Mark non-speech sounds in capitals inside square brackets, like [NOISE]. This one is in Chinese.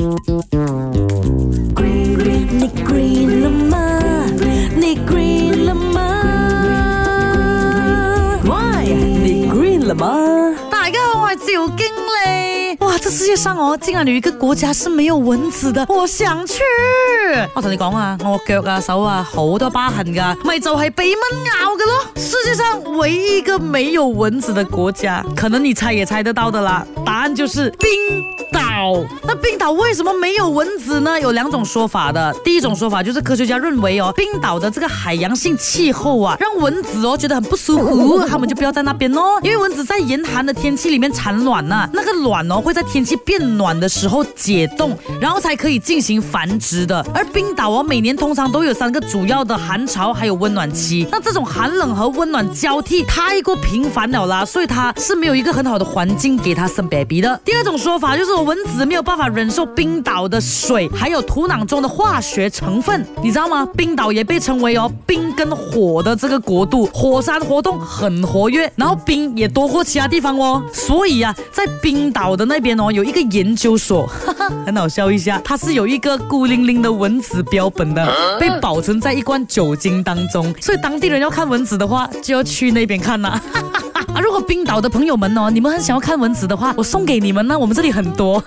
你你你大家好，我是刘经理。哇，这世界上哦，竟然有一个国家是没有蚊子的，我想去。我同你讲啊，我脚啊、手啊，好多疤痕噶，咪就系俾蚊咬嘅咯。世界上唯一一个没有蚊子的国家，可能你猜也猜得到的啦。答案就是冰岛。那冰岛为什么没有蚊子呢？有两种说法的。第一种说法就是科学家认为哦，冰岛的这个海洋性气候啊，让蚊子哦觉得很不舒服，它 [LAUGHS] 们就不要在那边哦。因为蚊子在严寒的天气里面产卵呢，那个卵哦会在天气变暖的时候解冻，然后才可以进行繁殖的。而冰岛哦每年通常都有三个主要的寒潮，还有温暖期。那这种寒冷和温暖交替太过频繁了啦，所以它是没有一个很好的环境给它生 baby。的第二种说法就是蚊子没有办法忍受冰岛的水，还有土壤中的化学成分，你知道吗？冰岛也被称为哦冰跟火的这个国度，火山活动很活跃，然后冰也多过其他地方哦。所以啊，在冰岛的那边哦，有一个研究所，很好笑一下，它是有一个孤零零的蚊子标本的，被保存在一罐酒精当中。所以当地人要看蚊子的话，就要去那边看了。啊，如果冰岛的朋友们哦，你们很想要看蚊子的话，我送给你们呢，我们这里很多。